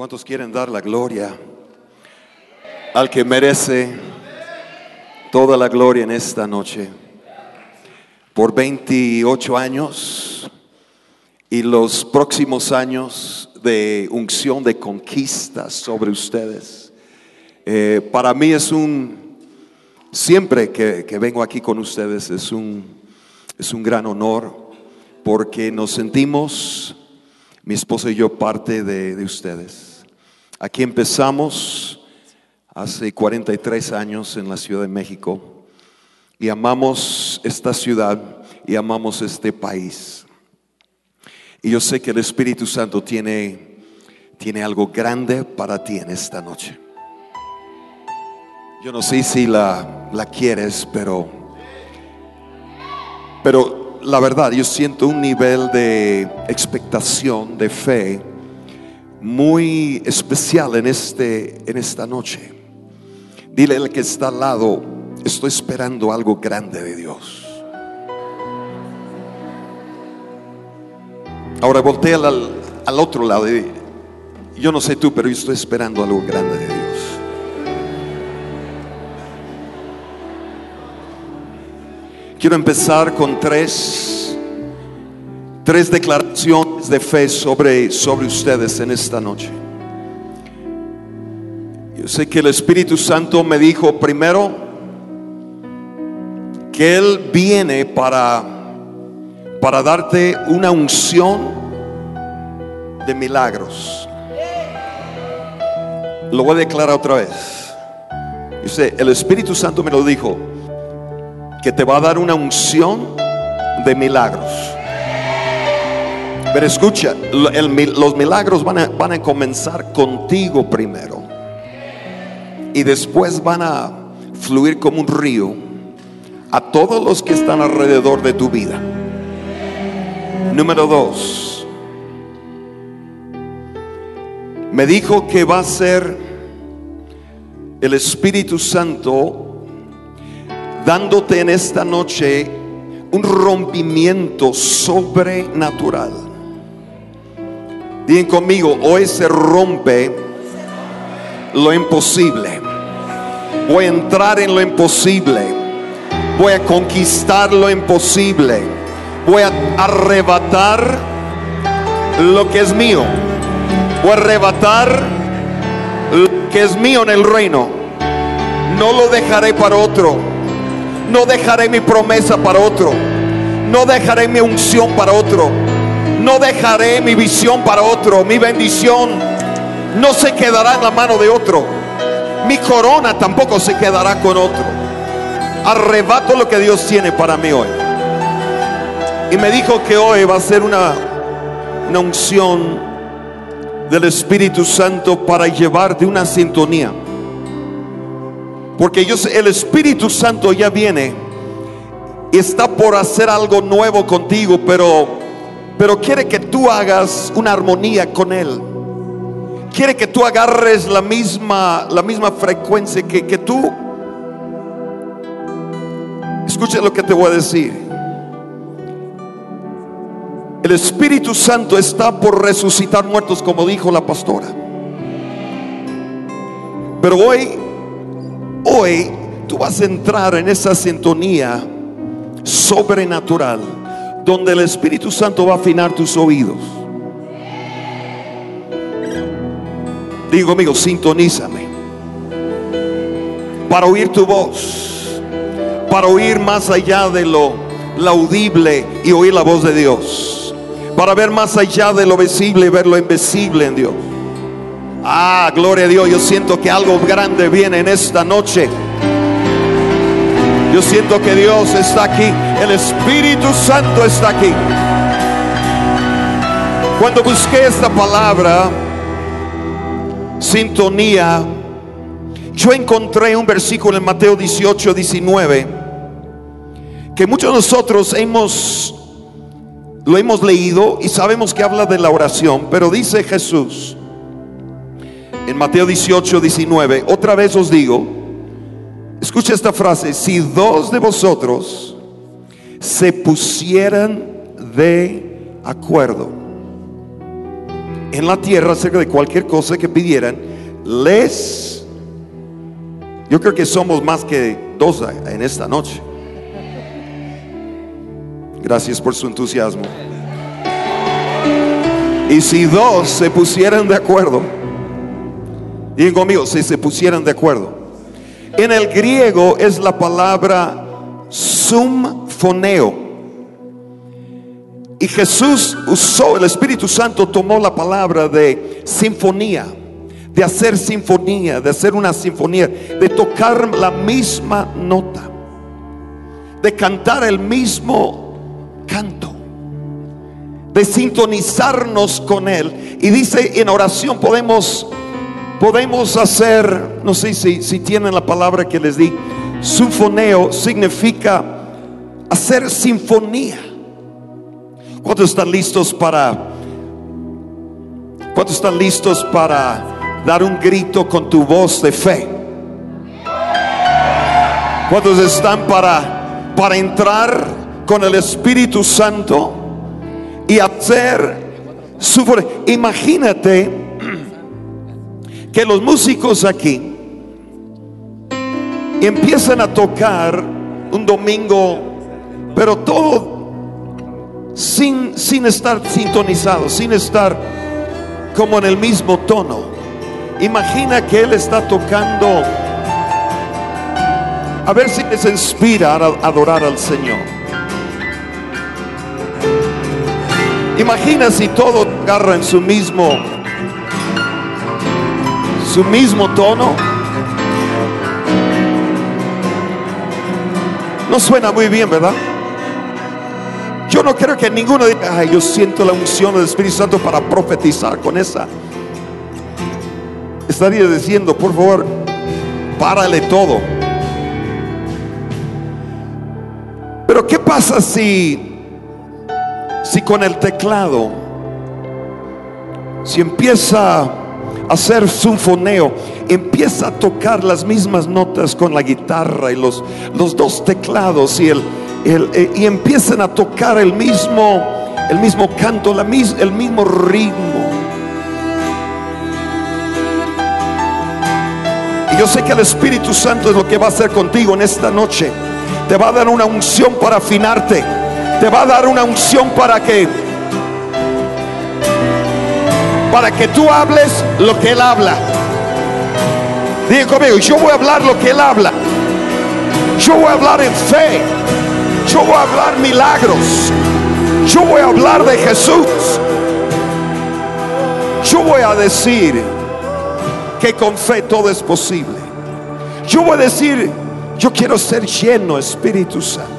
¿Cuántos quieren dar la gloria al que merece toda la gloria en esta noche? Por 28 años y los próximos años de unción de conquista sobre ustedes. Eh, para mí es un, siempre que, vengo aquí con ustedes es un, es un gran honor porque nos sentimos, mi esposa y yo, parte de ustedes. Aquí empezamos hace 43 años en la Ciudad de México y amamos esta ciudad y amamos este país. Y yo sé que el Espíritu Santo tiene, tiene algo grande para ti en esta noche. Yo no sé si la, la quieres, pero, pero la verdad, yo siento un nivel de expectación, de fe muy especial en, este, en esta noche. Dile al que está al lado, estoy esperando algo grande de Dios. Ahora voltea al, al otro lado. Yo no sé tú, pero yo estoy esperando algo grande de Dios. Quiero empezar con tres, tres declaraciones de fe sobre, sobre ustedes en esta noche. Yo sé que el Espíritu Santo me dijo primero que Él viene para, para darte una unción de milagros. Lo voy a declarar otra vez. Dice, el Espíritu Santo me lo dijo, que te va a dar una unción de milagros. Pero escucha, los milagros van a, van a comenzar contigo primero. Y después van a fluir como un río a todos los que están alrededor de tu vida. Número dos. Me dijo que va a ser el Espíritu Santo dándote en esta noche un rompimiento sobrenatural. Digan conmigo, hoy se rompe lo imposible. Voy a entrar en lo imposible. Voy a conquistar lo imposible. Voy a arrebatar lo que es mío. Voy a arrebatar lo que es mío en el reino. No lo dejaré para otro. No dejaré mi promesa para otro. No dejaré mi unción para otro. No dejaré mi visión para otro. Mi bendición no se quedará en la mano de otro. Mi corona tampoco se quedará con otro. Arrebato lo que Dios tiene para mí hoy. Y me dijo que hoy va a ser una, una unción del Espíritu Santo para llevarte una sintonía. Porque yo sé, el Espíritu Santo ya viene y está por hacer algo nuevo contigo, pero, pero quiere que tú hagas una armonía con Él. Quiere que tú agarres la misma, la misma frecuencia que, que tú. Escucha lo que te voy a decir. El Espíritu Santo está por resucitar muertos, como dijo la pastora. Pero hoy Hoy tú vas a entrar en esa sintonía sobrenatural donde el Espíritu Santo va a afinar tus oídos. Digo, amigo, sintonízame para oír tu voz, para oír más allá de lo, audible y oír la voz de Dios, para ver más allá de lo visible y ver lo invisible en Dios. Ah, gloria a Dios. Yo siento que algo grande viene en esta noche. Yo siento que Dios está aquí. El Espíritu Santo está aquí. Cuando busqué esta palabra, sintonía, yo encontré un versículo en Mateo 18, 19, que muchos de nosotros hemos, lo hemos leído y sabemos que habla de la oración, pero dice Jesús, en Mateo 18, 19, otra vez os digo, escucha esta frase, si dos de vosotros se pusieran de acuerdo en la tierra acerca de cualquier cosa que pidieran, les... Yo creo que somos más que dos en esta noche. Gracias por su entusiasmo. Y si dos se pusieran de acuerdo, digan conmigo, si se pusieran de acuerdo. En el griego es la palabra sumfoneo. Y Jesús usó, el Espíritu Santo tomó la palabra de sinfonía, de hacer sinfonía, de hacer una sinfonía, de tocar la misma nota, de cantar el mismo canto, de sintonizarnos con Él. Y dice en oración podemos, podemos hacer, no sé si, tienen la palabra que les di, sinfoneo significa hacer sinfonía. ¿Cuántos están listos para ¿Cuántos están listos para dar un grito con tu voz de fe? ¿Cuántos están para para entrar con el Espíritu Santo y hacer su Imagínate que los músicos aquí empiezan a tocar un domingo, pero todo sin, sin estar sintonizado, sin estar como en el mismo tono. Imagina que Él está tocando. A ver si les inspira a adorar al Señor. Imagina si todo agarra en su mismo, su mismo tono. No suena muy bien, ¿verdad? Yo no creo que ninguno diga, ay, yo siento la unción del Espíritu Santo para profetizar con esa. Estaría diciendo, por favor, párale todo. Pero ¿qué pasa si, si con el teclado, si empieza hacer sinfoneo, empieza a tocar las mismas notas con la guitarra y los, los dos teclados y el, eh, y empiezan a tocar el mismo, el mismo canto, la el mismo ritmo. Y yo sé que el Espíritu Santo es lo que va a hacer contigo en esta noche. Te va a dar una unción para afinarte. Te va a dar una unción para que para que tú hables lo que él habla. Diga conmigo, yo voy a hablar lo que él habla. Yo voy a hablar en fe. Yo voy a hablar milagros. Yo voy a hablar de Jesús. Yo voy a decir que con fe todo es posible. Yo voy a decir, yo quiero ser lleno Espíritu Santo.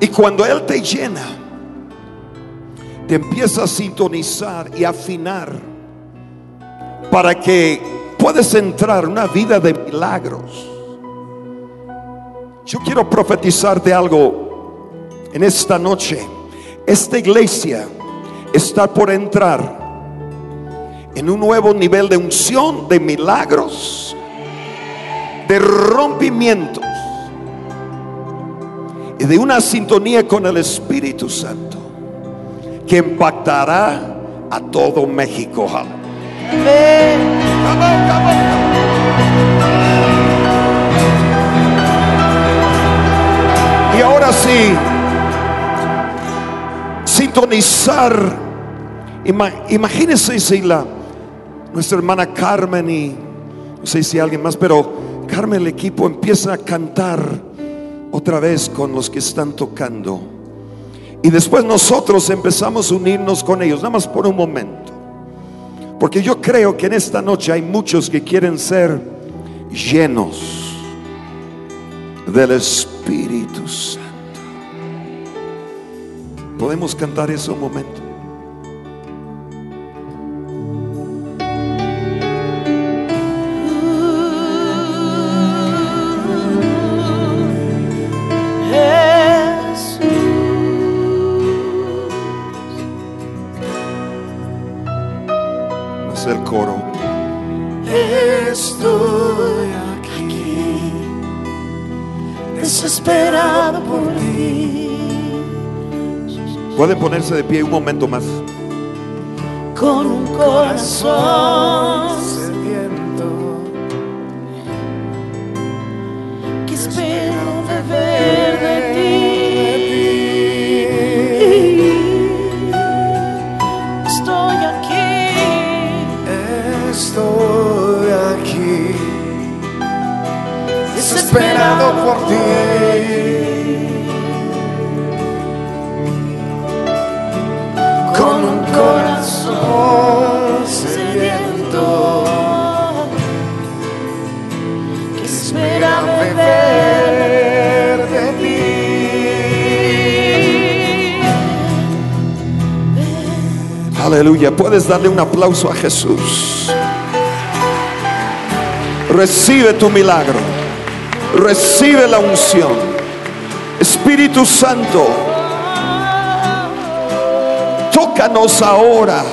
Y cuando Él te llena, te empieza a sintonizar y afinar para que puedas entrar en una vida de milagros yo quiero profetizar de algo en esta noche. Esta iglesia está por entrar en un nuevo nivel de unción, de milagros, de rompimientos y de una sintonía con el Espíritu Santo que impactará a todo México. Y ahora sí, sintonizar. Imagínense si la, nuestra hermana Carmen y no sé si alguien más, pero Carmen, el equipo empieza a cantar otra vez con los que están tocando. Y después nosotros empezamos a unirnos con ellos, nada más por un momento. Porque yo creo que en esta noche hay muchos que quieren ser llenos del Espíritu Santo. Podemos cantar eso un momento. Ti. Pueden ponerse de pie un momento más. con un corazón sediento. que espera beber de ti. Estoy aquí, Estoy aquí, desesperado por ti. Aleluya. Puedes darle un aplauso a Jesús. Recibe tu milagro. Recibe la unción. Espíritu Santo, tócanos ahora.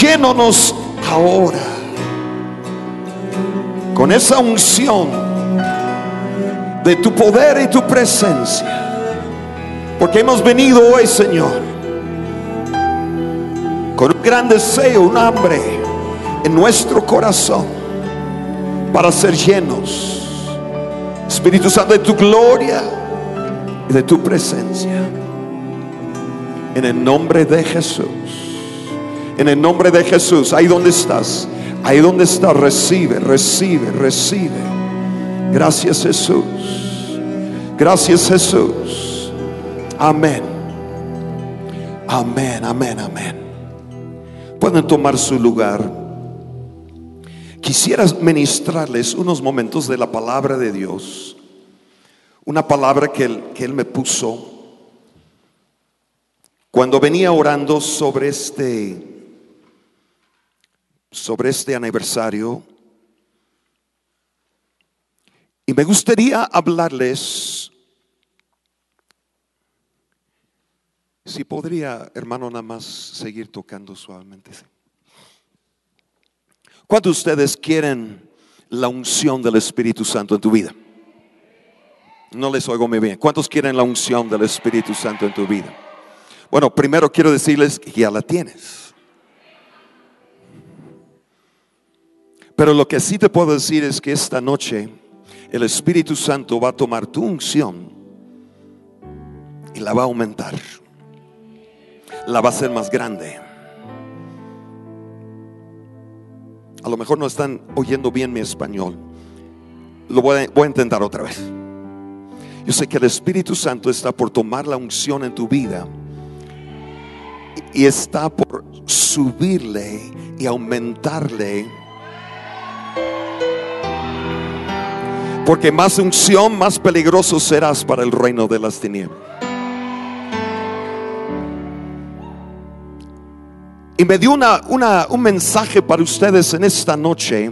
Llénonos ahora. Con esa unción de tu poder y tu presencia. Porque hemos venido hoy, Señor con un gran deseo, un hambre en nuestro corazón para ser llenos, Espíritu Santo, de tu gloria y de tu presencia. En el nombre de Jesús, en el nombre de Jesús, ahí donde estás, ahí donde estás, recibe, recibe, recibe. Gracias Jesús, gracias Jesús. Amén. Amén, amén, amén. Pueden tomar su lugar. Quisiera ministrarles unos momentos de la palabra de Dios. Una palabra que él, que él me puso cuando venía orando sobre este sobre este aniversario. Y me gustaría hablarles Si podría, hermano, nada más seguir tocando suavemente. ¿Cuántos de ustedes quieren la unción del Espíritu Santo en tu vida? No les oigo muy bien. ¿Cuántos quieren la unción del Espíritu Santo en tu vida? Bueno, primero quiero decirles que ya la tienes. Pero lo que sí te puedo decir es que esta noche el Espíritu Santo va a tomar tu unción y la va a aumentar la va a hacer más grande. A lo mejor no están oyendo bien mi español. Lo voy a, voy a intentar otra vez. Yo sé que el Espíritu Santo está por tomar la unción en tu vida y está por subirle y aumentarle. Porque más unción, más peligroso serás para el reino de las tinieblas. Y me dio una, una- un mensaje para ustedes en esta noche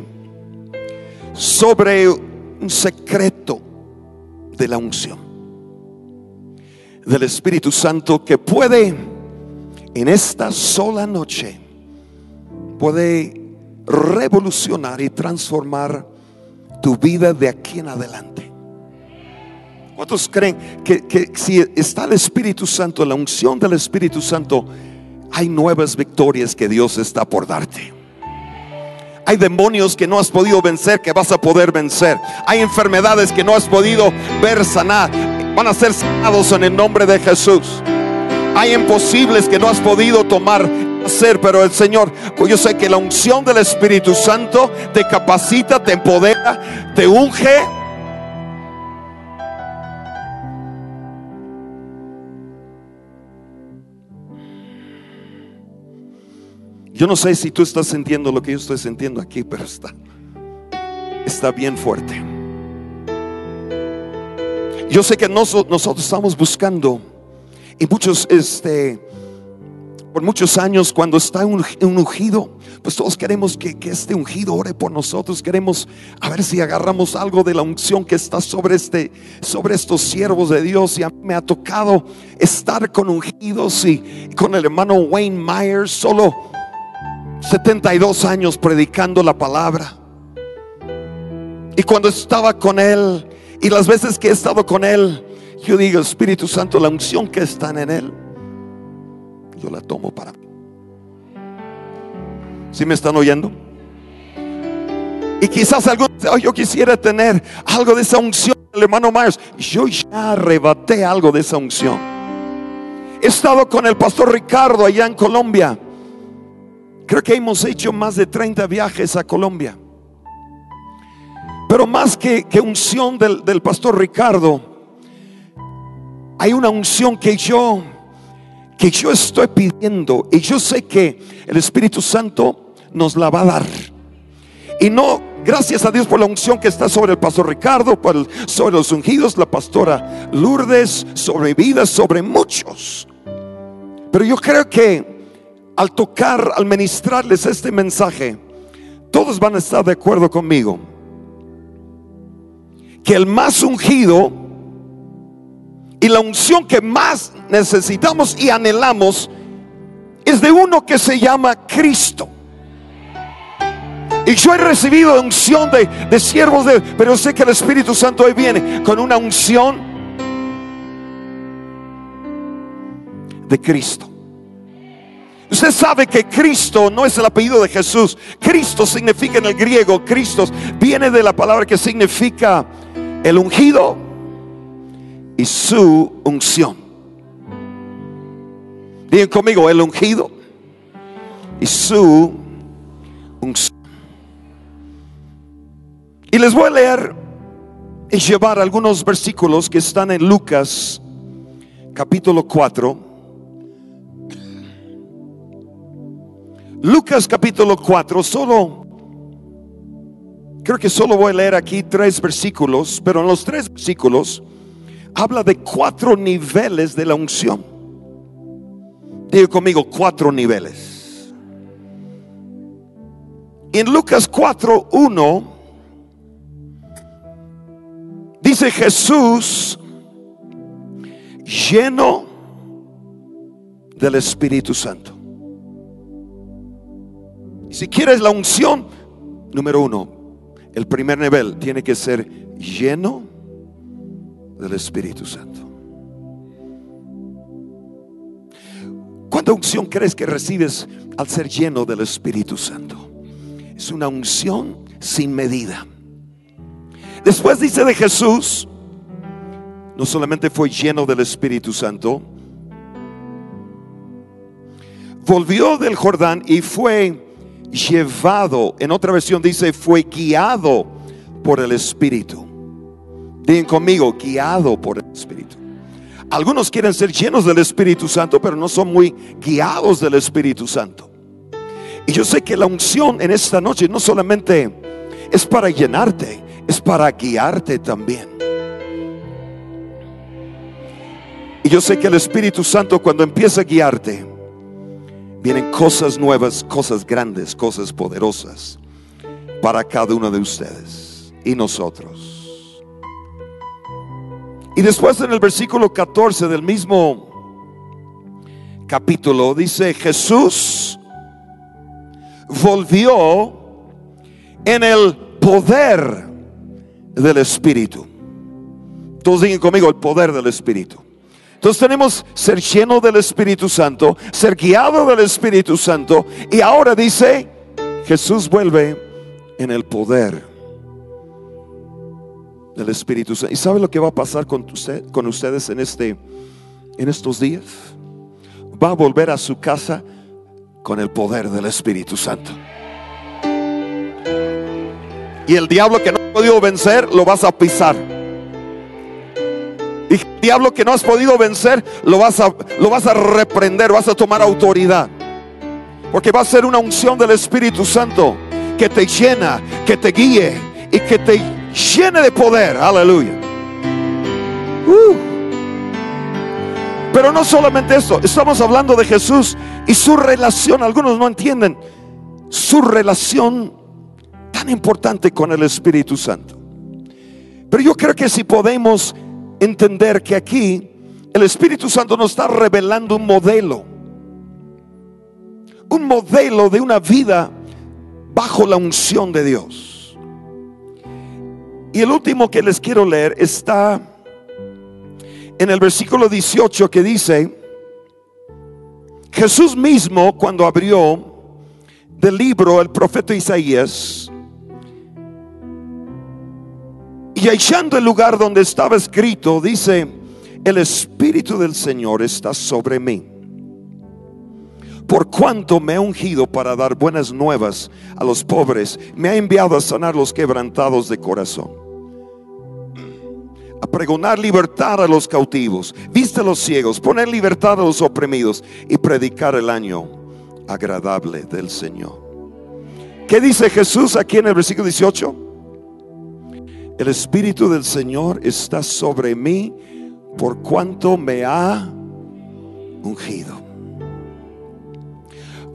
sobre un secreto de la unción del Espíritu Santo que puede en esta sola noche puede revolucionar y transformar tu vida de aquí en adelante. ¿Cuántos creen que, que si está el Espíritu Santo, la unción del Espíritu Santo, hay nuevas victorias que Dios está por darte? Hay demonios que no has podido vencer que vas a poder vencer. Hay enfermedades que no has podido ver sanar. Van a ser sanados en el nombre de Jesús. Hay imposibles que no has podido tomar hacer, pero el Señor, pues yo sé que la unción del Espíritu Santo te capacita, te empodera, te unge. Yo no sé si tú estás sintiendo lo que yo estoy sintiendo aquí, pero está está bien fuerte. Yo sé que noso- nosotros estamos buscando y muchos este por muchos años cuando está un, un ungido, pues todos queremos que, que este ungido ore por nosotros, queremos a ver si agarramos algo de la unción que está sobre este sobre estos siervos de Dios y a mí me ha tocado estar con ungidos y con el hermano Wayne Myers solo 72 años predicando la palabra. Y cuando estaba con él y las veces que he estado con él, yo digo, Espíritu Santo, la unción que está en él, yo la tomo para mí. ¿Sí me están oyendo? Y quizás algunos "Oh, yo quisiera tener algo de esa unción del hermano Myers. Yo ya arrebaté algo de esa unción. He estado con el pastor Ricardo allá en Colombia. Creo que hemos hecho más de 30 viajes a Colombia. Pero más que, que unción del, pastor Ricardo, hay una unción que yo que yo estoy pidiendo y yo sé que el Espíritu Santo nos la va a dar. Y no, gracias a Dios por la unción que está sobre el pastor Ricardo, sobre los ungidos, la pastora Lourdes, sobre vidas, sobre muchos. Pero yo creo que al tocar, al ministrarles este mensaje, todos van a estar de acuerdo conmigo. Que el más ungido y la unción que más necesitamos y anhelamos es de uno que se llama Cristo. Y yo he recibido unción de, siervos de, pero sé que el Espíritu Santo hoy viene con una unción de Cristo. Usted sabe que Cristo no es el apellido de Jesús. Cristo significa en el griego, Cristo viene de la palabra que significa el ungido y su unción. Digan conmigo, el ungido y su unción. Y les voy a leer y llevar algunos versículos que están en Lucas capítulo 4. Lucas capítulo 4, solo, creo que solo voy a leer aquí tres versículos, pero en los tres versículos habla de cuatro niveles de la unción. Digo conmigo, cuatro niveles. En Lucas 4, 1, dice Jesús lleno del Espíritu Santo. Si quieres la unción, número uno, el primer nivel tiene que ser lleno del Espíritu Santo. ¿Cuánta unción crees que recibes al ser lleno del Espíritu Santo? Es una unción sin medida. Después dice de Jesús, no solamente fue lleno del Espíritu Santo, volvió del Jordán y fue llevado, en otra versión dice, fue guiado por el Espíritu. Digan conmigo, guiado por el Espíritu. Algunos quieren ser llenos del Espíritu Santo, pero no son muy guiados del Espíritu Santo. Y yo sé que la unción en esta noche no solamente es para llenarte, es para guiarte también. Y yo sé que el Espíritu Santo cuando empieza a guiarte, vienen cosas nuevas, cosas grandes, cosas poderosas para cada uno de ustedes y nosotros. Y después en el versículo 14 del mismo capítulo dice, Jesús volvió en el poder del Espíritu. Todos digan conmigo el poder del Espíritu. Entonces tenemos ser lleno del Espíritu Santo, ser guiado del Espíritu Santo. Y ahora dice, Jesús vuelve en el poder del Espíritu Santo. ¿Y sabe lo que va a pasar con, con ustedes en, este, en estos días? Va a volver a su casa con el poder del Espíritu Santo. Y el diablo que no ha podido vencer, lo vas a pisar. Diablo que no has podido vencer, lo vas a, lo vas a reprender, vas a tomar autoridad. Porque va a ser una unción del Espíritu Santo que te llena, que te guíe y que te llene de poder. Aleluya. Uh. Pero no solamente eso, estamos hablando de Jesús y su relación. Algunos no entienden su relación tan importante con el Espíritu Santo. Pero yo creo que si podemos entender que aquí el Espíritu Santo nos está revelando un modelo, un modelo de una vida bajo la unción de Dios. Y el último que les quiero leer está en el versículo 18 que dice, Jesús mismo cuando abrió del libro el profeta Isaías y echando el lugar donde estaba escrito, dice, el Espíritu del Señor está sobre mí. Por cuanto me ha ungido para dar buenas nuevas a los pobres, me ha enviado a sanar los quebrantados de corazón, a pregonar libertad a los cautivos, viste a los ciegos, poner libertad a los oprimidos y predicar el año agradable del Señor. ¿Qué dice Jesús aquí en el versículo 18? El Espíritu del Señor está sobre mí por cuanto me ha ungido.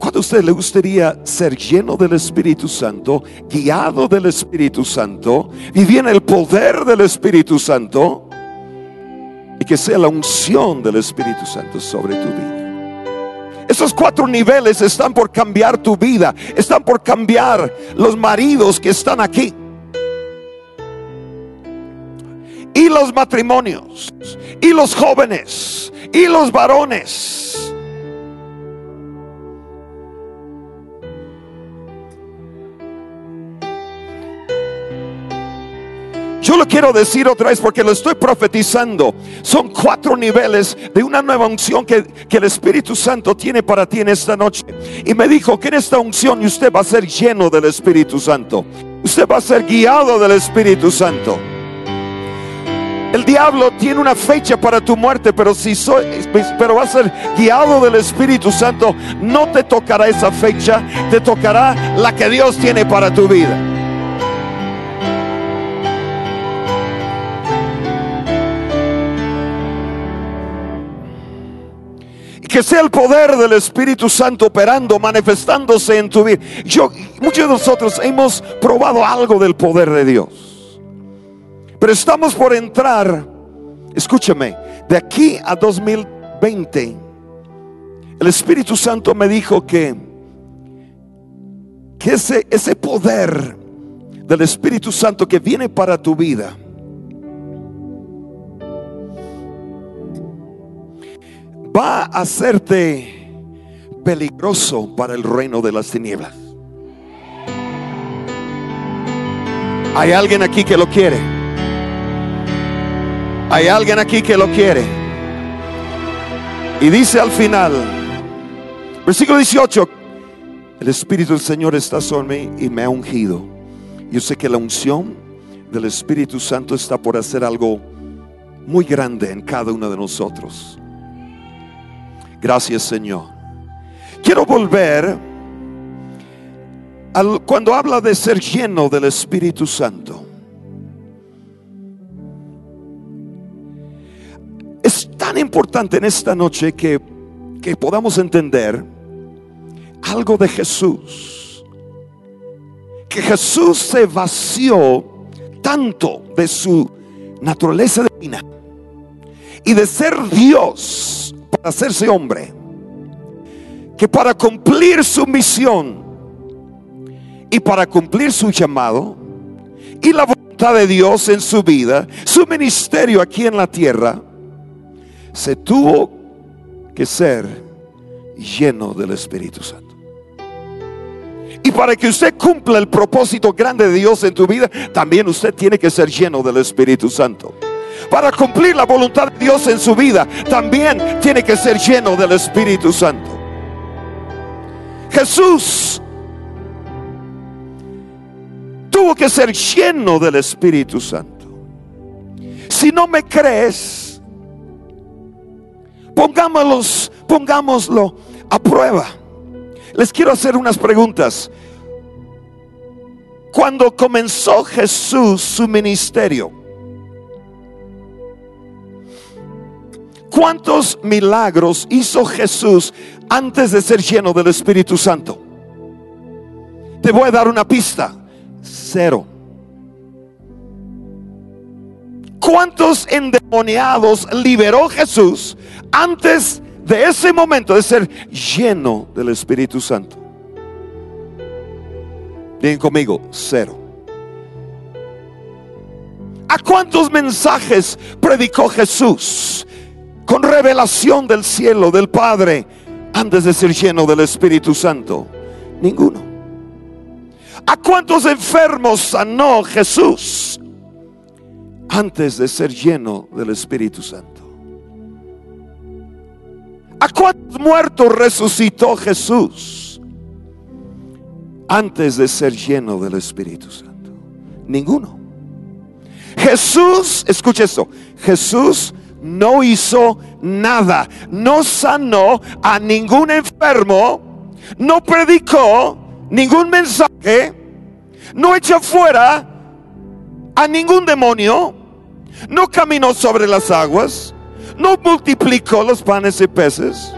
¿Cuánto a usted le gustaría ser lleno del Espíritu Santo, guiado del Espíritu Santo, vivir en el poder del Espíritu Santo y que sea la unción del Espíritu Santo sobre tu vida? Esos cuatro niveles están por cambiar tu vida, están por cambiar los maridos que están aquí. Y los matrimonios, y los jóvenes, y los varones. Yo lo quiero decir otra vez porque lo estoy profetizando. Son cuatro niveles de una nueva unción que, que, el Espíritu Santo tiene para ti en esta noche. Y me dijo que en esta unción usted va a ser lleno del Espíritu Santo. Usted va a ser guiado del Espíritu Santo. El diablo tiene una fecha para tu muerte, pero si soy, pero va a ser guiado del Espíritu Santo, no te tocará esa fecha, te tocará la que Dios tiene para tu vida. que sea el poder del Espíritu Santo operando, manifestándose en tu vida. Yo, muchos de nosotros hemos probado algo del poder de Dios. Pero estamos por entrar, escúchame, de aquí a 2020, el Espíritu Santo me dijo que, que ese, ese poder del Espíritu Santo que viene para tu vida, va a hacerte peligroso para el reino de las tinieblas. Hay alguien aquí que lo quiere. Hay alguien aquí que lo quiere. Y dice al final, versículo 18, el Espíritu del Señor está sobre mí y me ha ungido. Yo sé que la unción del Espíritu Santo está por hacer algo muy grande en cada uno de nosotros. Gracias Señor. Quiero volver al, cuando habla de ser lleno del Espíritu Santo. Tan importante en esta noche que, que podamos entender algo de Jesús. Que Jesús se vació tanto de su naturaleza divina y de ser Dios para hacerse hombre, que para cumplir su misión y para cumplir su llamado y la voluntad de Dios en su vida, su ministerio aquí en la tierra, se tuvo que ser lleno del Espíritu Santo. Y para que usted cumpla el propósito grande de Dios en tu vida, también usted tiene que ser lleno del Espíritu Santo para cumplir la voluntad de Dios en su vida, también tiene que ser lleno del Espíritu Santo. Jesús tuvo que ser lleno del Espíritu Santo. Si no me crees, pongámoslo, pongámoslo a prueba. Les quiero hacer unas preguntas. Cuando comenzó Jesús su ministerio, ¿Cuántos milagros hizo Jesús antes de ser lleno del Espíritu Santo? Te voy a dar una pista. Cero. ¿Cuántos endemoniados liberó Jesús antes de ese momento de ser lleno del Espíritu Santo? Bien conmigo, cero. ¿A cuántos mensajes predicó Jesús con revelación del cielo, del Padre, antes de ser lleno del Espíritu Santo? Ninguno. ¿A cuántos enfermos sanó Jesús antes de ser lleno del Espíritu Santo? ¿A cuántos muertos resucitó Jesús antes de ser lleno del Espíritu Santo? Ninguno. Jesús, escucha esto, Jesús no hizo nada, no sanó a ningún enfermo, no predicó ningún mensaje, no echó fuera a ningún demonio, no caminó sobre las aguas, no multiplicó los panes y peces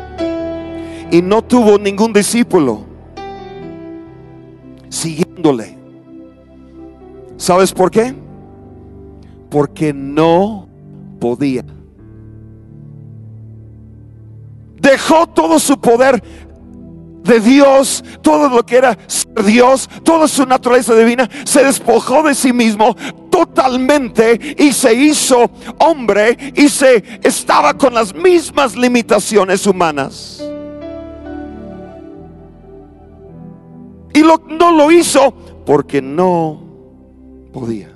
y no tuvo ningún discípulo siguiéndole. ¿Sabes por qué? Porque no podía. Dejó todo su poder de Dios, todo lo que era Dios, toda su naturaleza divina, se despojó de sí mismo totalmente y se hizo hombre y se estaba con las mismas limitaciones humanas. Y no lo hizo porque no podía.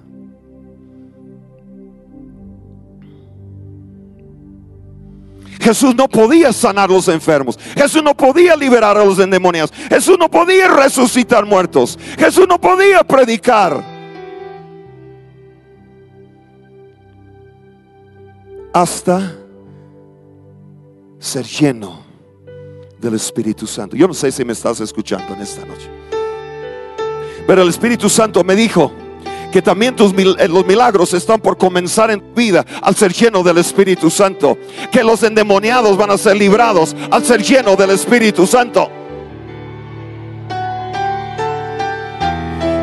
Jesús no podía sanar los enfermos. Jesús no podía liberar a los endemoniados. Jesús no podía resucitar muertos. Jesús no podía predicar. Hasta ser lleno del Espíritu Santo. Yo no sé si me estás escuchando en esta noche. Pero el Espíritu Santo me dijo, que también tus, eh, los milagros están por comenzar en tu vida al ser lleno del Espíritu Santo. Que los endemoniados van a ser librados al ser lleno del Espíritu Santo.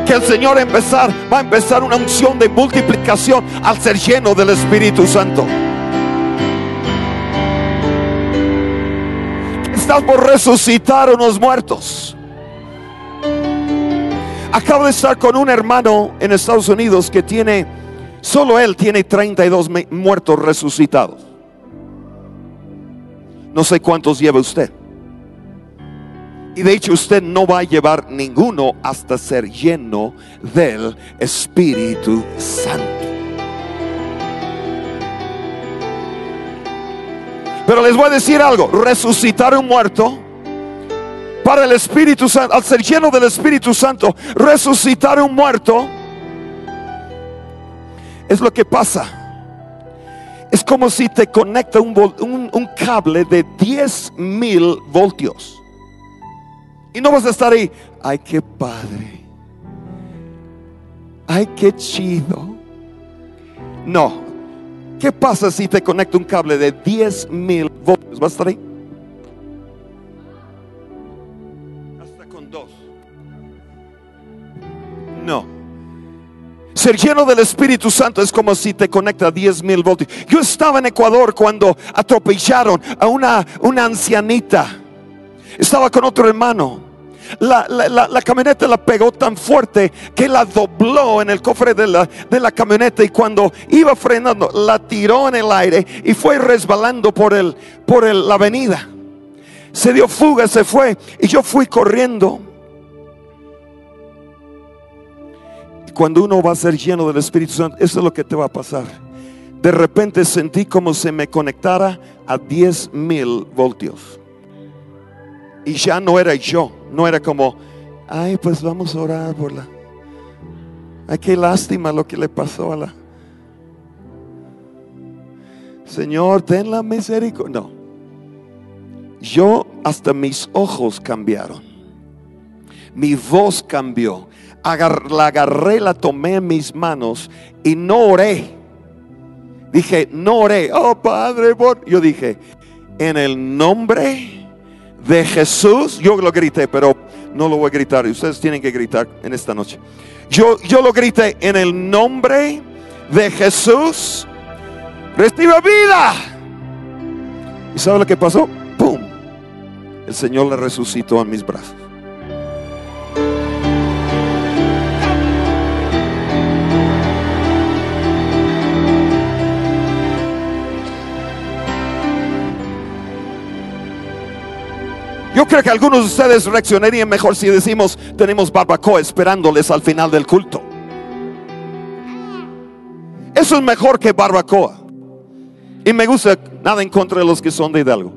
Que el Señor empezar, va a empezar una unción de multiplicación al ser lleno del Espíritu Santo. Estás por resucitar unos muertos. Acabo de estar con un hermano en Estados Unidos que tiene, solo él tiene 32 muertos resucitados. No sé cuántos lleva usted. Y de hecho usted no va a llevar ninguno hasta ser lleno del Espíritu Santo. Pero les voy a decir algo, resucitar un muerto para el Espíritu Santo, al ser lleno del Espíritu Santo, resucitar un muerto, es lo que pasa. Es como si te conecta un, cable de 10 mil voltios. Y no vas a estar ahí, ay, qué padre. Ay, qué chido. No. ¿Qué pasa si te conecta un cable de 10 mil voltios? ¿Vas a estar ahí? No. Ser lleno del Espíritu Santo es como si te conecta a 10 mil voltios. Yo estaba en Ecuador cuando atropellaron a una, una ancianita. Estaba con otro hermano. La, la, camioneta la pegó tan fuerte que la dobló en el cofre de la, de la camioneta y cuando iba frenando la tiró en el aire y fue resbalando por, el, por la avenida. Se dio fuga, se fue y yo fui corriendo cuando uno va a ser lleno del Espíritu Santo, eso es lo que te va a pasar. De repente sentí como se me conectara a 10 mil voltios. Y ya no era yo, no era como, ay, pues vamos a orar por la... Ay, qué lástima lo que le pasó a la... Señor, ten la misericordia. No. Yo hasta mis ojos cambiaron. Mi voz cambió la agarré, la tomé en mis manos y no oré. Dije, no oré. Oh Padre, yo dije, en el nombre de Jesús, yo lo grité, pero no lo voy a gritar. Ustedes tienen que gritar en esta noche. Yo, yo lo grité en el nombre de Jesús. Reciba vida. ¿Y sabe lo que pasó? ¡Pum! El Señor le resucitó en mis brazos. Yo creo que algunos de ustedes reaccionarían mejor si decimos tenemos barbacoa esperándoles al final del culto. Eso es mejor que barbacoa. Y me gusta nada en contra de los que son de Hidalgo.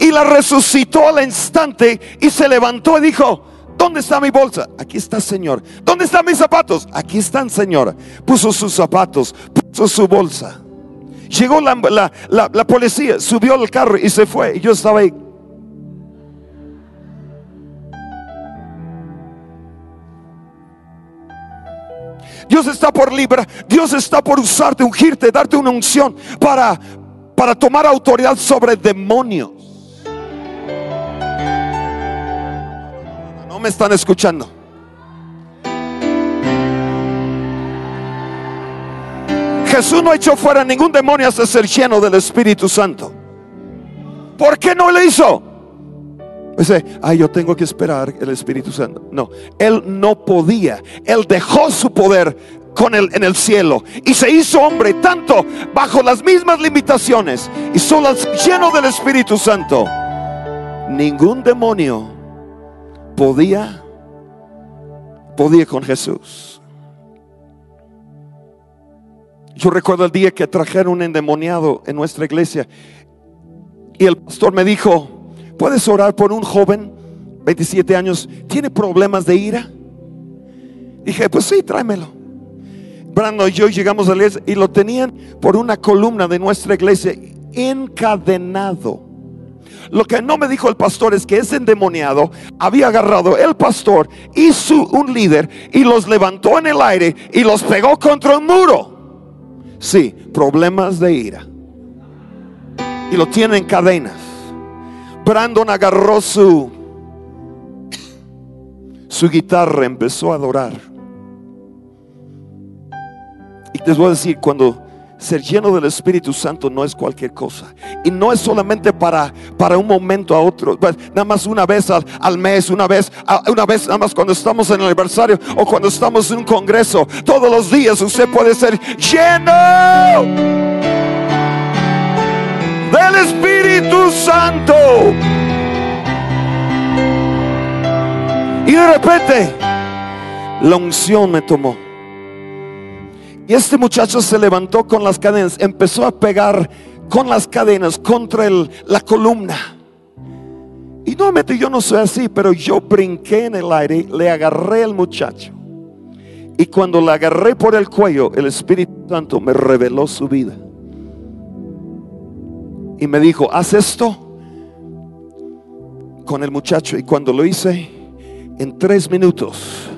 Y la resucitó al instante y se levantó y dijo, ¿dónde está mi bolsa? Aquí está, Señor. ¿Dónde están mis zapatos? Aquí están, Señor. Puso sus zapatos, puso su bolsa. Llegó la, la, la, policía, subió al carro y se fue. Y yo estaba ahí. Dios está por librar, Dios está por usarte, ungirte, darte una unción para, para tomar autoridad sobre demonios. No me están escuchando. Jesús no echó fuera ningún demonio hasta ser lleno del Espíritu Santo. ¿Por qué no lo hizo? Dice, ay, yo tengo que esperar el Espíritu Santo. No, él no podía. Él dejó su poder con él en el cielo y se hizo hombre tanto bajo las mismas limitaciones y solo lleno del Espíritu Santo. Ningún demonio podía podía con Jesús. Yo recuerdo el día que trajeron un endemoniado en nuestra iglesia y el pastor me dijo, ¿puedes orar por un joven, 27 años, tiene problemas de ira? Dije, pues sí, tráemelo. Brando y yo llegamos a la iglesia y lo tenían por una columna de nuestra iglesia encadenado. Lo que no me dijo el pastor es que ese endemoniado había agarrado el pastor y su un líder y los levantó en el aire y los pegó contra un muro. Sí, problemas de ira. Y lo tiene en cadenas. Brandon agarró su su guitarra, empezó a adorar. Y les voy a decir, cuando ser lleno del Espíritu Santo no es cualquier cosa. Y no es solamente para, para un momento a otro. Pues, nada más una vez al, mes, una vez, una vez nada más cuando estamos en el aniversario o cuando estamos en un congreso. Todos los días usted puede ser lleno del Espíritu Santo. Y de repente la unción me tomó. Y este muchacho se levantó con las cadenas, empezó a pegar con las cadenas contra la columna. Y nuevamente yo no soy así, pero yo brinqué en el aire, le agarré al muchacho. Y cuando le agarré por el cuello, el Espíritu Santo me reveló su vida. Y me dijo, haz esto con el muchacho. Y cuando lo hice, en tres minutos,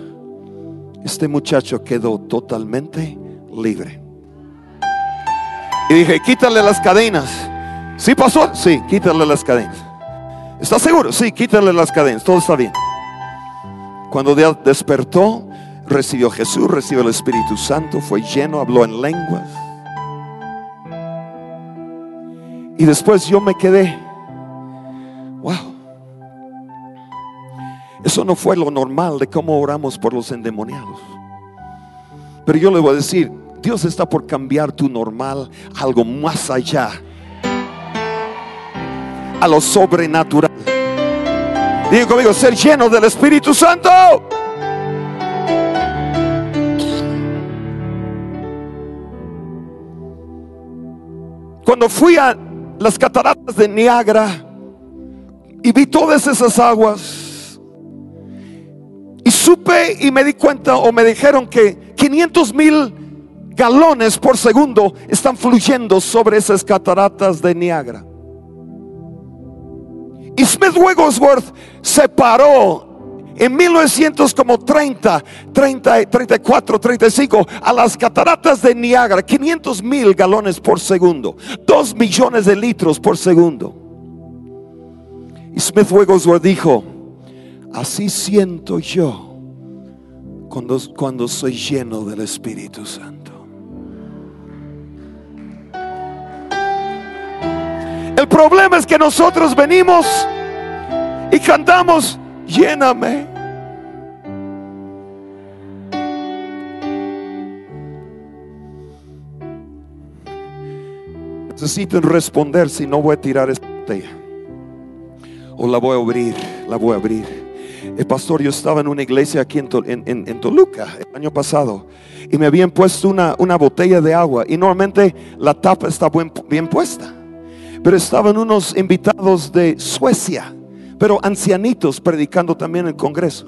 este muchacho quedó totalmente libre. Y dije, quítale las cadenas. ¿Sí pasó? Sí, quítale las cadenas. ¿Estás seguro? Sí, quítale las cadenas. Todo está bien. Cuando Dios despertó, recibió Jesús, recibió el Espíritu Santo, fue lleno, habló en lenguas. Y después yo me quedé, wow. Eso no fue lo normal de cómo oramos por los endemoniados. Pero yo le voy a decir, Dios está por cambiar tu normal algo más allá. A lo sobrenatural. Digo conmigo, ser lleno del Espíritu Santo. Cuando fui a las cataratas de Niagara y vi todas esas aguas, y supe y me di cuenta o me dijeron que 500 mil galones por segundo están fluyendo sobre esas cataratas de Niagara. Y Smith Wigglesworth se paró en 1930, 30, 34, 35 a las cataratas de Niagara, 500 mil galones por segundo, 2 millones de litros por segundo. Y Smith Wigglesworth dijo, así siento yo cuando, cuando soy lleno del Espíritu Santo. El problema es que nosotros venimos y cantamos, lléname. Necesito responder si no voy a tirar esta botella. O la voy a abrir, la voy a abrir. El pastor, yo estaba en una iglesia aquí en, en- en- Toluca el año pasado y me habían puesto una, una botella de agua y normalmente la tapa está bien puesta. Pero estaban unos invitados de Suecia, pero ancianitos predicando también en el Congreso.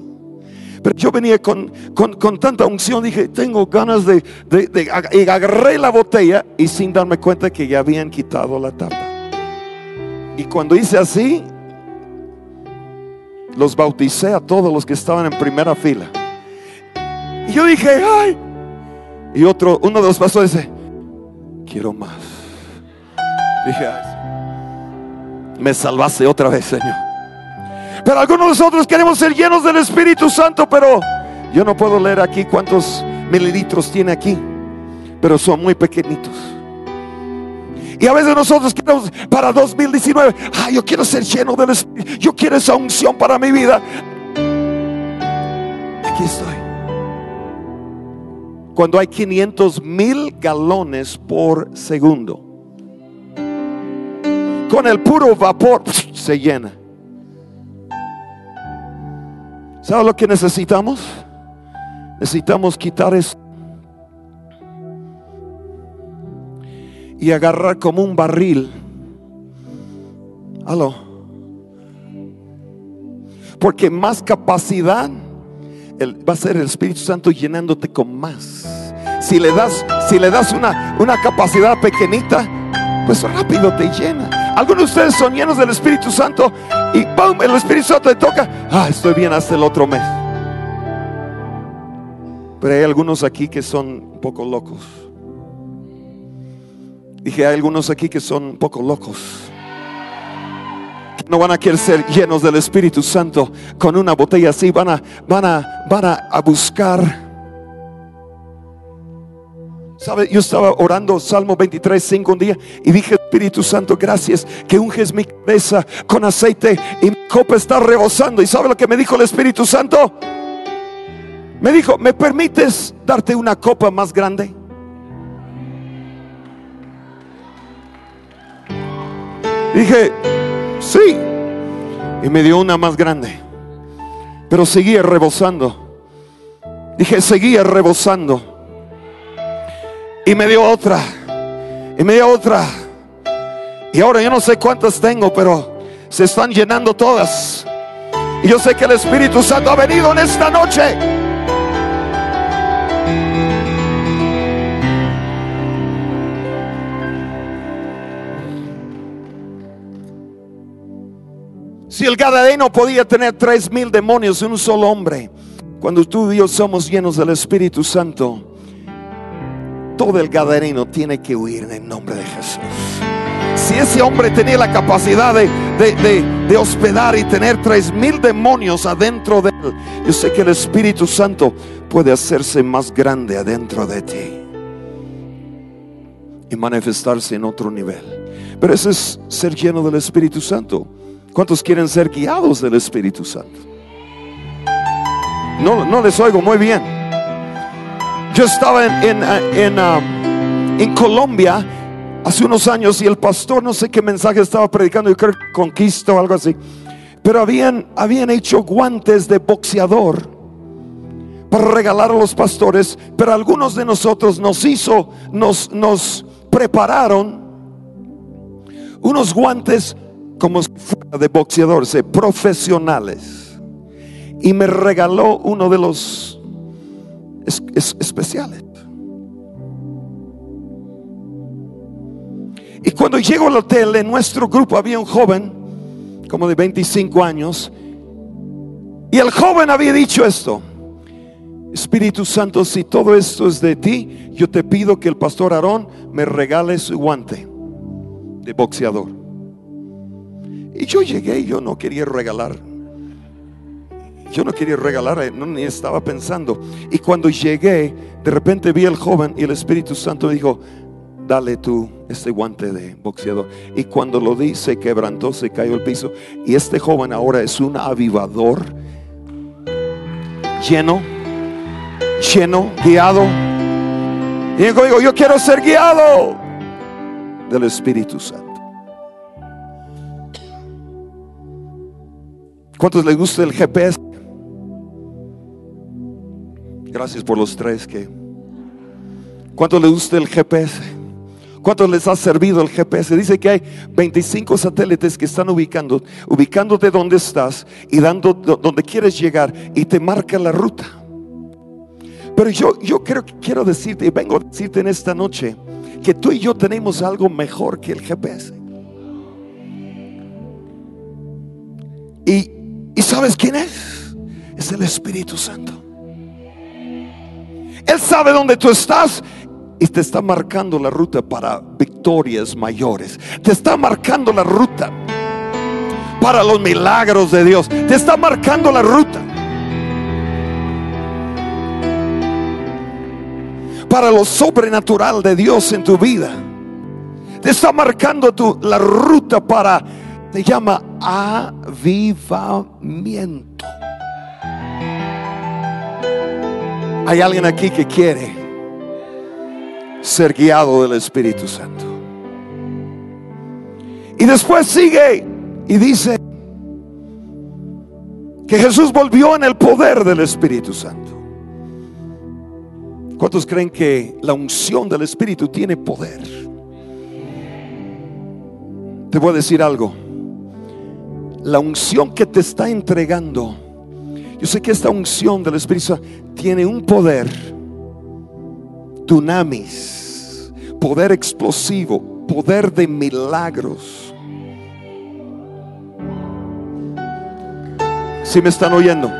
Pero yo venía con, con- con tanta unción, dije, tengo ganas de, de- y agarré la botella y sin darme cuenta que ya habían quitado la tapa. Y cuando hice así, los bauticé a todos los que estaban en primera fila. Y yo dije, ay. Y otro, uno de los pastores dice, quiero más. Dije, "Ay, me salvaste otra vez, Señor. Pero algunos de nosotros queremos ser llenos del Espíritu Santo, pero yo no puedo leer aquí cuántos mililitros tiene aquí, pero son muy pequeñitos. Y a veces nosotros queremos para 2019, ah, yo quiero ser lleno del Espíritu, yo quiero esa unción para mi vida. Aquí estoy. Cuando hay 500 mil galones por segundo, con el puro vapor se llena. ¿Sabe lo que necesitamos? Necesitamos quitar eso y agarrar como un barril. Aló. Porque más capacidad va a ser el Espíritu Santo llenándote con más. Si le das, si le das una, una capacidad pequeñita, pues rápido te llena. Algunos de ustedes son llenos del Espíritu Santo y ¡pum! el Espíritu Santo te toca. Ah, estoy bien hasta el otro mes. Pero hay algunos aquí que son un poco locos. Dije, hay algunos aquí que son un poco locos. No van a querer ser llenos del Espíritu Santo con una botella así. Van a, van a, van a buscar. Yo estaba orando Salmo 23, 5 un día y dije, Espíritu Santo, gracias que unges mi cabeza con aceite y mi copa está rebosando. ¿Y sabe lo que me dijo el Espíritu Santo? Me dijo, ¿me permites darte una copa más grande? Dije, sí. Y me dio una más grande. Pero seguía rebosando. Dije, seguía rebosando. Y me dio otra. Y me dio otra. Y ahora yo no sé cuántas tengo, pero se están llenando todas. Y yo sé que el Espíritu Santo ha venido en esta noche. Si el Gadareno podía tener tres mil demonios en un solo hombre, cuando tú y yo somos llenos del Espíritu Santo, todo el Gadareno tiene que huir en el nombre de Jesús. Si ese hombre tenía la capacidad de, de- de- hospedar y tener tres mil demonios adentro de él, yo sé que el Espíritu Santo puede hacerse más grande adentro de ti y manifestarse en otro nivel. Pero eso es ser lleno del Espíritu Santo. ¿Cuántos quieren ser guiados del Espíritu Santo? No, no les oigo muy bien. Yo estaba en, en, en, ah, en Colombia hace unos años y el pastor no sé qué mensaje estaba predicando, yo creo que conquista o algo así. Pero habían, habían hecho guantes de boxeador para regalar a los pastores, pero algunos de nosotros nos hizo, nos, nos prepararon unos guantes como si fuera de boxeadores, eh, profesionales. Y me regaló uno de los es- es- especiales. Y cuando llego al hotel, en nuestro grupo había un joven, como de 25 años, y el joven había dicho esto. Espíritu Santo, si todo esto es de ti, yo te pido que el pastor Aarón me regale su guante de boxeador. Y yo llegué y yo no quería regalar. Yo no quería regalar, eh, no, ni estaba pensando. Y cuando llegué, de repente vi al joven y el Espíritu Santo me dijo, dale tú este guante de boxeador. Y cuando lo di, se quebrantó, se cayó al piso. Y este joven ahora es un avivador lleno, lleno, guiado. Y yo digo, yo quiero ser guiado del Espíritu Santo. ¿Cuántos les gusta el GPS? Gracias por los tres que. ¿Cuántos les gusta el GPS? ¿Cuántos les ha servido el GPS? Dice que hay 25 satélites que están ubicando, ubicándote donde estás y dando donde quieres llegar y te marca la ruta. Pero yo, yo quiero, quiero decirte, y vengo a decirte en esta noche, que tú y yo tenemos algo mejor que el GPS. Y, y ¿sabes quién es? Es el Espíritu Santo. Él sabe dónde tú estás y te está marcando la ruta para victorias mayores. Te está marcando la ruta para los milagros de Dios. Te está marcando la ruta para lo sobrenatural de Dios en tu vida. Te está marcando tu, la ruta para, te llama avivamiento. Hay alguien aquí que quiere ser guiado del Espíritu Santo. Y después sigue y dice que Jesús volvió en el poder del Espíritu Santo. ¿Cuántos creen que la unción del Espíritu tiene poder? Te voy a decir algo. La unción que te está entregando, yo sé que esta unción del Espíritu tiene un poder, dunamis, poder explosivo, poder de milagros. Si me están oyendo?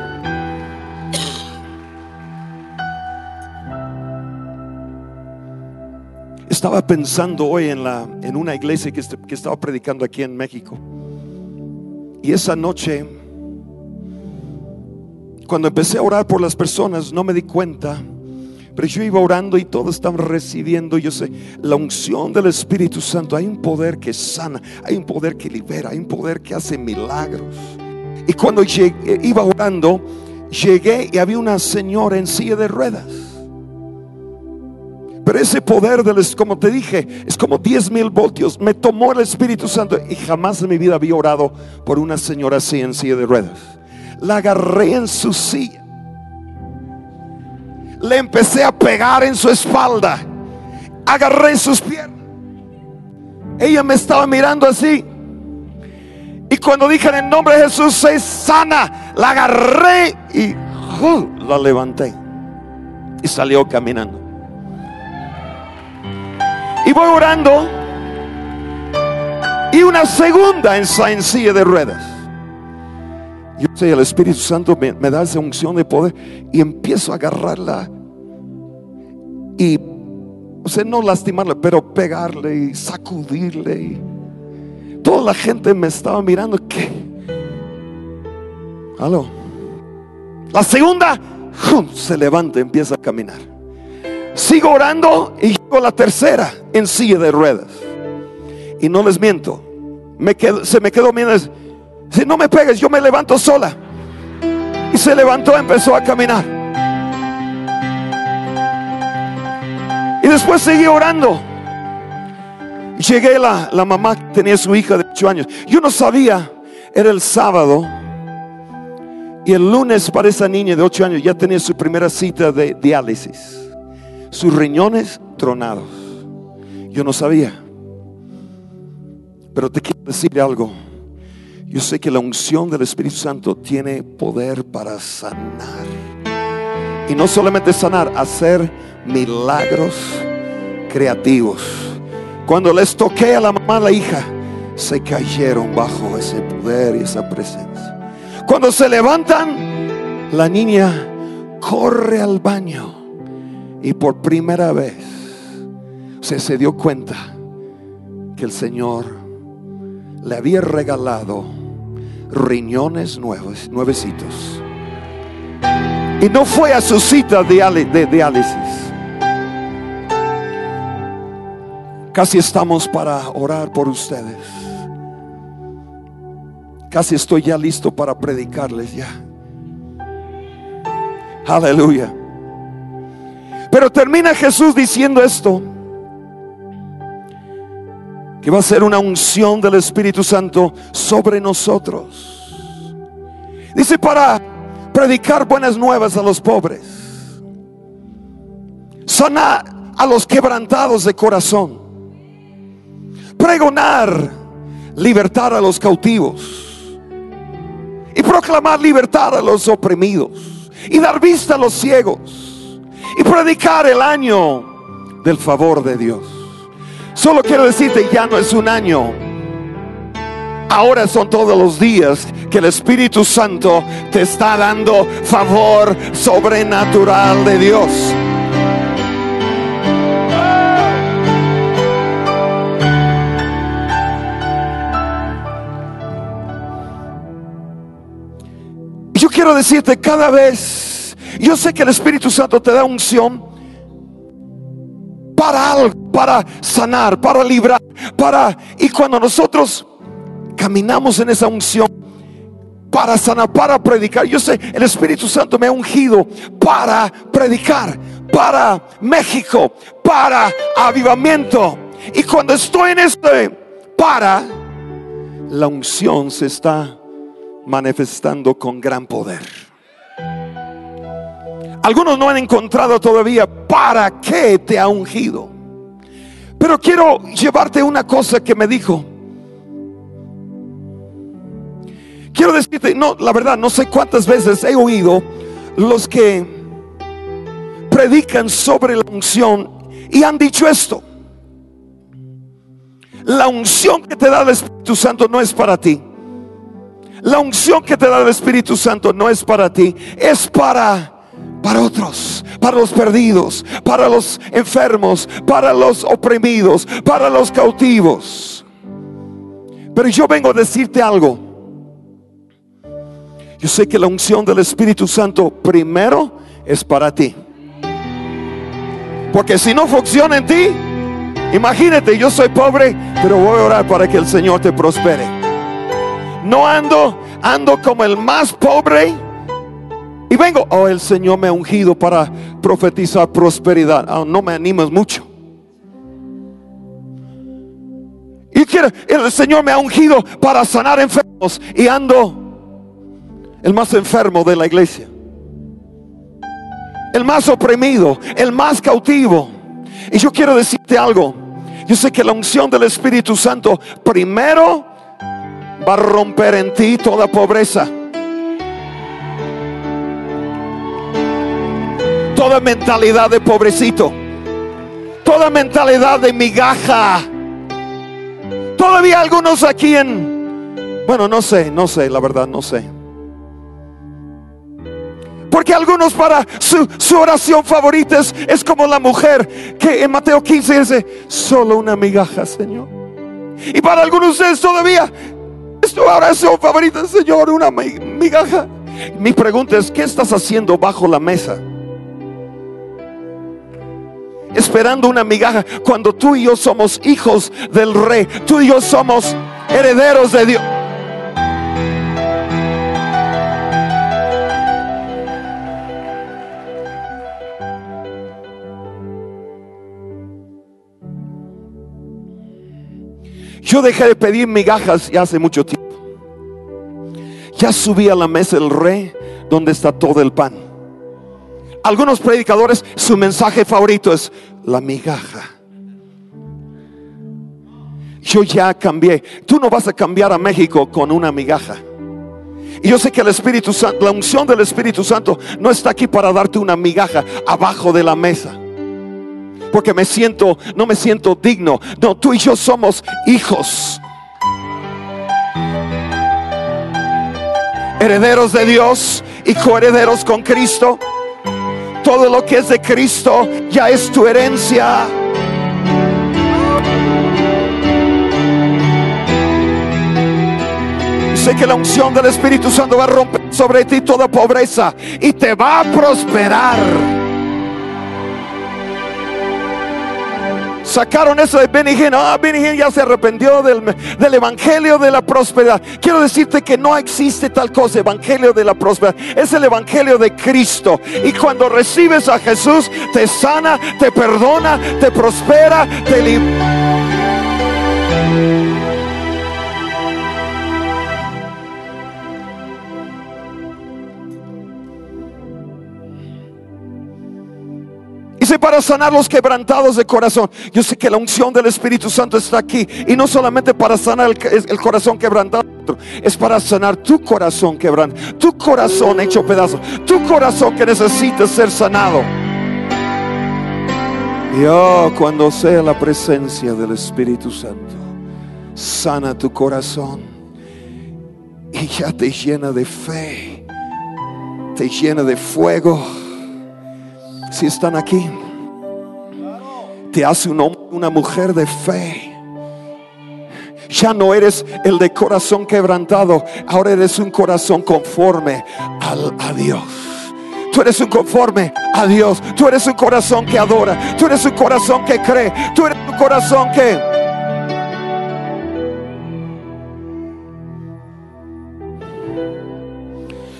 Estaba pensando hoy en, la, en una iglesia que, que estaba predicando aquí en México. Y esa noche, cuando empecé a orar por las personas, no me di cuenta. Pero yo iba orando y todos estaban recibiendo, yo sé, la unción del Espíritu Santo. Hay un poder que sana, hay un poder que libera, hay un poder que hace milagros. Y cuando llegué, iba orando, llegué y había una señora en silla de ruedas. Pero ese poder, del, como te dije, es como 10 mil voltios. Me tomó el Espíritu Santo y jamás en mi vida había orado por una señora así en silla de ruedas. La agarré en su silla. Le empecé a pegar en su espalda. Agarré sus piernas. Ella me estaba mirando así. Y cuando dije en el nombre de Jesús, se sana, la agarré y la levanté. Y salió caminando. Y voy orando. Y una segunda en silla de ruedas. Yo sé, el Espíritu Santo me, da esa unción de poder. Y empiezo a agarrarla. Y, o sea, no lastimarla, pero pegarle y sacudirle. Y toda la gente me estaba mirando. ¿Qué? Aló. La segunda se levanta, empieza a caminar. Sigo orando y llego a la tercera en silla de ruedas. Y no les miento. Me se me quedó mirando. Si no me pegues, yo me levanto sola. Y se levantó, empezó a caminar. Y después seguí orando. Llegué la, la mamá tenía su hija de 8 años. Yo no sabía, era el sábado. Y el lunes para esa niña de 8 años ya tenía su primera cita de diálisis sus riñones tronados. Yo no sabía. Pero te quiero decir algo. Yo sé que la unción del Espíritu Santo tiene poder para sanar. Y no solamente sanar, hacer milagros creativos. Cuando les toqué a la mamá, la hija, se cayeron bajo ese poder y esa presencia. Cuando se levantan, la niña corre al baño y por primera vez se dio cuenta que el Señor le había regalado riñones nuevos, nuevecitos. Y no fue a su cita de diálisis. Casi estamos para orar por ustedes. Casi estoy ya listo para predicarles ya. Aleluya. Pero termina Jesús diciendo esto. Que va a ser una unción del Espíritu Santo sobre nosotros. Dice para predicar buenas nuevas a los pobres. Sanar a los quebrantados de corazón. Pregonar libertad a los cautivos. Y proclamar libertad a los oprimidos. Y dar vista a los ciegos. Y predicar el año del favor de Dios. Solo quiero decirte, ya no es un año. Ahora son todos los días que el Espíritu Santo te está dando favor sobrenatural de Dios. Yo quiero decirte cada vez, yo sé que el Espíritu Santo te da unción para algo, para sanar, para librar, para... Y cuando nosotros caminamos en esa unción, para sanar, para predicar. Yo sé, el Espíritu Santo me ha ungido para predicar, para México, para avivamiento. Y cuando estoy en este para, la unción se está manifestando con gran poder. Algunos no han encontrado todavía para qué te ha ungido. Pero quiero llevarte una cosa que me dijo. Quiero decirte, no, la verdad, no sé cuántas veces he oído los que predican sobre la unción y han dicho esto. La unción que te da el Espíritu Santo no es para ti. La unción que te da el Espíritu Santo no es para ti, es para para otros, para los perdidos, para los enfermos, para los oprimidos, para los cautivos. Pero yo vengo a decirte algo. Yo sé que la unción del Espíritu Santo primero es para ti. Porque si no funciona en ti, imagínate, yo soy pobre, pero voy a orar para que el Señor te prospere. No ando, ando como el más pobre y vengo, oh, el Señor me ha ungido para profetizar prosperidad. Oh, no me animas mucho. Y quiero, el Señor me ha ungido para sanar enfermos. Y ando el más enfermo de la iglesia. El más oprimido, el más cautivo. Y yo quiero decirte algo. Yo sé que la unción del Espíritu Santo primero va a romper en ti toda pobreza. Toda mentalidad de pobrecito, toda mentalidad de migaja. Todavía algunos aquí en, bueno, no sé, no sé, la verdad, no sé. Porque algunos para su, oración favorita es, es, como la mujer que en Mateo 15 dice, solo una migaja, Señor. Y para algunos de ustedes todavía es tu oración favorita, Señor, una migaja. Mi pregunta es, ¿qué estás haciendo bajo la mesa? Esperando una migaja cuando tú y yo somos hijos del rey. Tú y yo somos herederos de Dios. Yo dejé de pedir migajas ya hace mucho tiempo. Ya subí a la mesa del rey donde está todo el pan. Algunos predicadores, su mensaje favorito es la migaja. Yo ya cambié. Tú no vas a cambiar a México con una migaja. Y yo sé que el Espíritu Santo, la unción del Espíritu Santo no está aquí para darte una migaja abajo de la mesa. Porque me siento, no me siento digno. No, tú y yo somos hijos. Herederos de Dios y coherederos con Cristo. Todo lo que es de Cristo ya es tu herencia. Sé que la unción del Espíritu Santo va a romper sobre ti toda pobreza y te va a prosperar. Sacaron eso de Benny Ah, Benny ya se arrepintió del, del, evangelio de la prosperidad. Quiero decirte que no existe tal cosa, evangelio de la prosperidad. Es el evangelio de Cristo. Y cuando recibes a Jesús, te sana, te perdona, te prospera, te libera. Para sanar los quebrantados de corazón. Yo sé que la unción del Espíritu Santo está aquí. Y no solamente para sanar el, corazón quebrantado. Es para sanar tu corazón quebrantado. Tu corazón hecho pedazo. Tu corazón que necesita ser sanado. Y oh, cuando sea la presencia del Espíritu Santo, sana tu corazón y ya te llena de fe, te llena de fuego. Si están aquí, te hace un hombre, una mujer de fe. Ya no eres el de corazón quebrantado, ahora eres un corazón conforme a Dios. Tú eres un conforme a Dios. Tú eres un corazón que adora. Tú eres un corazón que cree. Tú eres un corazón que...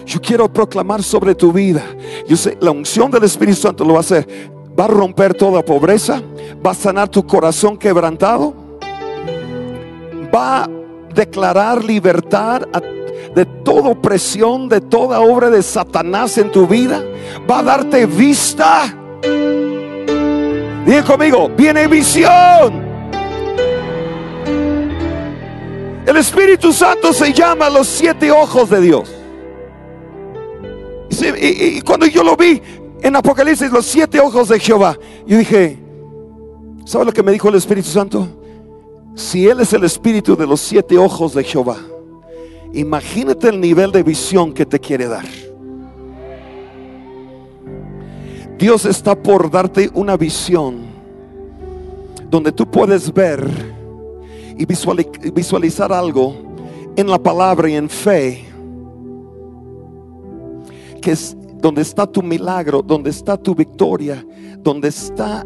Yo quiero proclamar sobre tu vida. Yo sé, la unción del Espíritu Santo lo va a hacer. Va a romper toda pobreza. Va a sanar tu corazón quebrantado. Va a declarar libertad de toda opresión, de toda obra de Satanás en tu vida. Va a darte vista. Dije conmigo, viene visión. El Espíritu Santo se llama los siete ojos de Dios. Y, cuando yo lo vi en Apocalipsis, los siete ojos de Jehová, yo dije, ¿sabe lo que me dijo el Espíritu Santo? Si Él es el Espíritu de los siete ojos de Jehová, Imagínate el nivel de visión que te quiere dar. Dios está por darte una visión donde tú puedes ver y visualizar algo en la palabra y en fe, que es donde está tu milagro, donde está tu victoria, donde está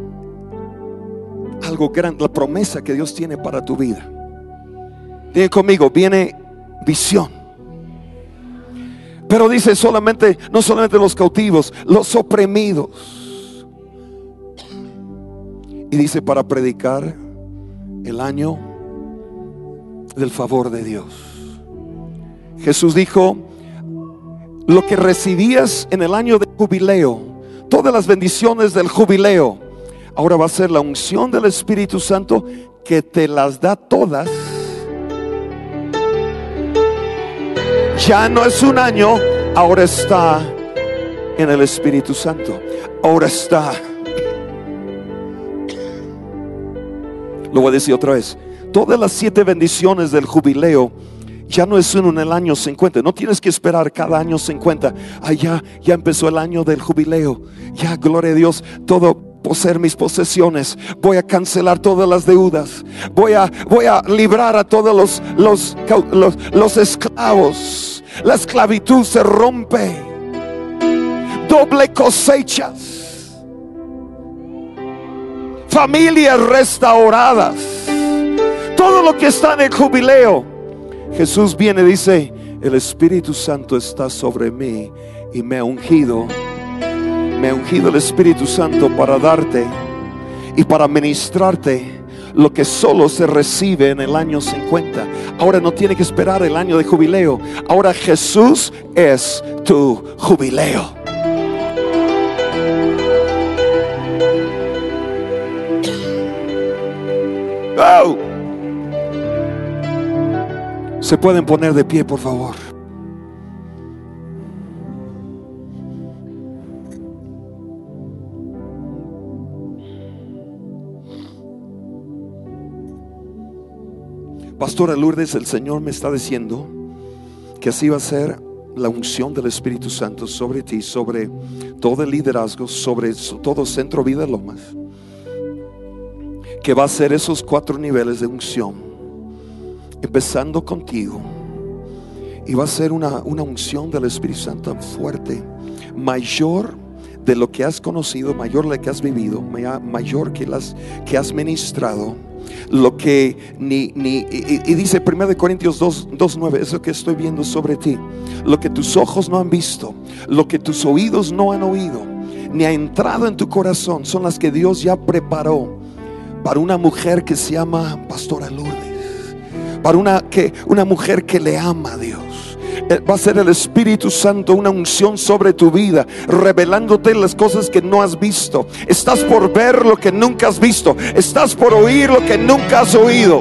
algo grande, la promesa que Dios tiene para tu vida. Dime conmigo, viene visión. Pero dice solamente, no solamente los cautivos, los oprimidos. Y dice para predicar el año del favor de Dios. Jesús dijo, lo que recibías en el año de jubileo, todas las bendiciones del jubileo, ahora va a ser la unción del Espíritu Santo que te las da todas Ya no es un año, ahora está en el Espíritu Santo. Ahora está. Lo voy a decir otra vez. Todas las siete bendiciones del jubileo ya no es uno en el año 50. No tienes que esperar cada año 50. Allá ya empezó el año del jubileo. Ya, gloria a Dios, todo poseer mis posesiones. Voy a cancelar todas las deudas. Voy a, voy a librar a todos los, los, los, los esclavos. La esclavitud se rompe. Doble cosechas. Familias restauradas. Todo lo que está en el jubileo. Jesús viene dice, el Espíritu Santo está sobre mí y me ha ungido me ha ungido el Espíritu Santo para darte y para ministrarte lo que solo se recibe en el año 50. Ahora no tiene que esperar el año de jubileo. Ahora Jesús es tu jubileo. Oh. Se pueden poner de pie, por favor. Pastora Lourdes, el Señor me está diciendo que así va a ser la unción del Espíritu Santo sobre ti, sobre todo el liderazgo, sobre todo Centro Vida Lomas, que va a ser esos cuatro niveles de unción, empezando contigo, y va a ser una, una unción del Espíritu Santo fuerte, mayor de lo que has conocido, mayor de lo que has vivido, mayor que las que has ministrado. Lo que ni, ni y, dice 1 Corintios 2, 2, 9, eso que estoy viendo sobre ti, lo que tus ojos no han visto, lo que tus oídos no han oído, ni ha entrado en tu corazón, son las que Dios ya preparó para una mujer que se llama Pastora Lourdes, para una, que, una mujer que le ama a Dios eh, va a ser el Espíritu Santo una unción sobre tu vida, revelándote las cosas que no has visto. Estás por ver lo que nunca has visto. Estás por oír lo que nunca has oído.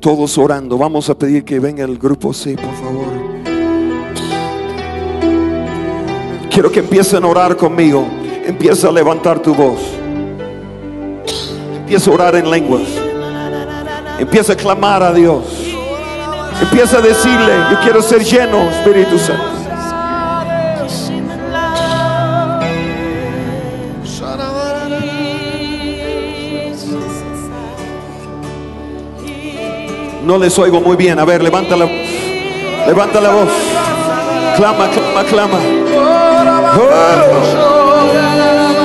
Todos orando. Vamos a pedir que venga el grupo, sí, por favor. Quiero que empiecen a orar conmigo. Empieza a levantar tu voz. Empieza a orar en lenguas. Empieza a clamar a Dios. Empieza a decirle, yo quiero ser lleno, Espíritu Santo. No les oigo muy bien. A ver, levanta la, levanta la voz. Clama, clama, clama. Oh. Oh